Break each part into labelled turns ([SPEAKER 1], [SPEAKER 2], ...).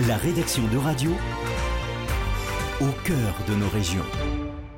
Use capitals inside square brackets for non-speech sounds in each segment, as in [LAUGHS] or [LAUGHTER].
[SPEAKER 1] La rédaction de radio au cœur de nos régions.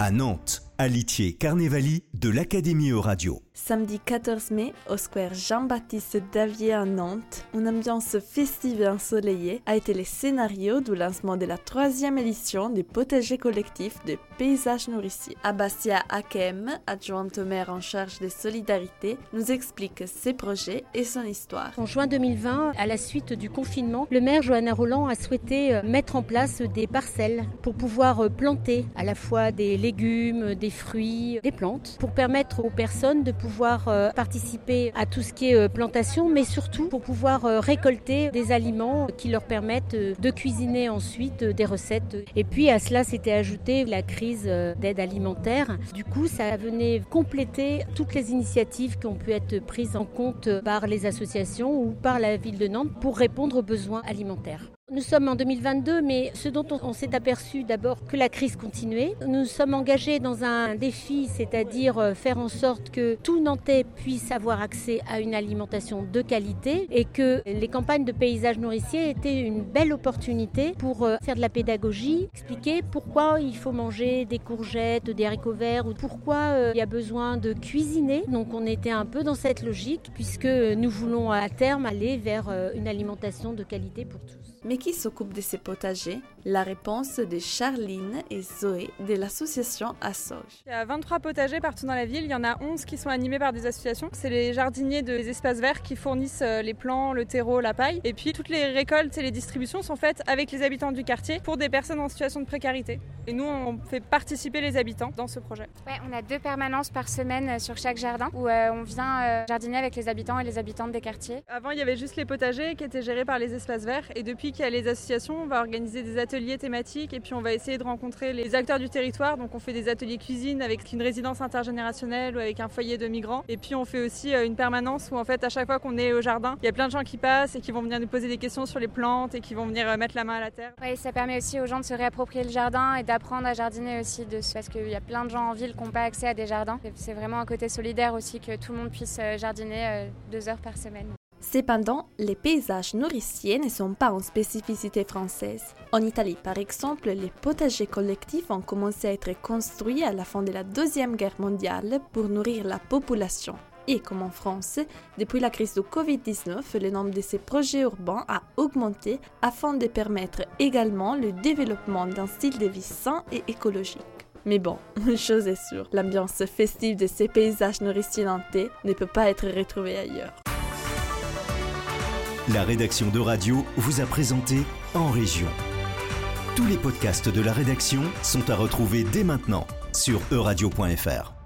[SPEAKER 1] À Nantes, à Litier, Carnevali, de l'Académie Euradio.
[SPEAKER 2] Samedi 14 mai, au square Jean-Baptiste Davier à Nantes, une ambiance festive et ensoleillée a été le scénario du lancement de la troisième édition du potager collectif de paysages nourriciers. Abastia Akem, adjointe au maire en charge des solidarités, nous explique ses projets et son histoire.
[SPEAKER 3] En juin 2020, à la suite du confinement, le maire Johanna Roland a souhaité euh, mettre en place des parcelles pour pouvoir euh, planter à la fois des légumes, des fruits, des plantes, pour permettre aux personnes de pouvoir euh, participer à tout ce qui est euh, plantation, mais surtout pour pouvoir euh, récolter des aliments qui leur permettent de cuisiner ensuite des recettes. Et puis à cela s'était ajoutée la crise d'aide alimentaire. Du coup, ça venait compléter toutes les initiatives qui ont pu être prises en compte par les associations ou par la ville de Nantes pour répondre aux besoins alimentaires. Nous sommes en 2022, mais ce dont on, s'est aperçu d'abord que la crise continuait. Nous sommes engagés dans un défi, c'est-à-dire euh, faire en sorte que tout Nantais puisse avoir accès à une alimentation de qualité et que les campagnes de paysage nourricier étaient une belle opportunité pour euh, faire de la pédagogie, expliquer pourquoi il faut manger des courgettes, des haricots verts ou pourquoi euh, il y a besoin de cuisiner. Donc on était un peu dans cette logique puisque nous voulons à terme aller vers une alimentation de qualité pour tous.
[SPEAKER 2] Qui s'occupe de ces potagers? La réponse de Charline et Zoé de l'association Assoge.
[SPEAKER 4] Il y a 23 potagers partout dans la ville. Il y en a 11 qui sont animés par des associations. C'est les jardiniers des espaces verts qui fournissent euh, les plants, le terreau, la paille. Et puis toutes les récoltes et les distributions sont faites avec les habitants du quartier pour des personnes en situation de précarité. Et nous, on fait participer les habitants dans ce projet.
[SPEAKER 5] Ouais, on a deux permanences par semaine euh, sur chaque jardin où euh, on vient jardiner avec les habitants et les habitantes des quartiers.
[SPEAKER 4] Avant, il y avait juste les potagers qui étaient gérés par les espaces verts. Et depuis qu'il les associations, on va organiser des ateliers thématiques et puis on va essayer de rencontrer les acteurs du territoire. Donc on fait des ateliers cuisine avec une résidence intergénérationnelle ou avec un foyer de migrants. Et puis on fait aussi euh, une permanence où en fait à chaque fois qu'on est au jardin, il y a plein de gens qui passent et qui vont venir nous poser des questions sur les plantes et qui vont venir euh, mettre la main à la terre.
[SPEAKER 5] Oui, ça permet aussi aux gens de se réapproprier le jardin et d'apprendre à jardiner aussi parce qu'il y a plein de gens en ville qui n'ont pas accès à des jardins. C'est vraiment un côté solidaire aussi que tout le monde puisse euh, jardiner deux heures par semaine.
[SPEAKER 2] Cependant, les paysages nourriciers ne sont pas en spécificité française. En Italie, par exemple, les potagers collectifs ont commencé à être construits à la fin de la Deuxième Guerre mondiale pour nourrir la population. Et comme en France, depuis la crise de Covid-19, le nombre de ces projets urbains a augmenté afin de permettre également le développement d'un style de vie sain et écologique. Mais bon, une [LAUGHS] chose est sûre, l'ambiance festive de ces paysages nourriciers nantais ne peut pas être retrouvée ailleurs.
[SPEAKER 1] La rédaction de Radio vous a présenté En Région. Tous les podcasts de la rédaction sont à retrouver dès maintenant sur euradio.fr.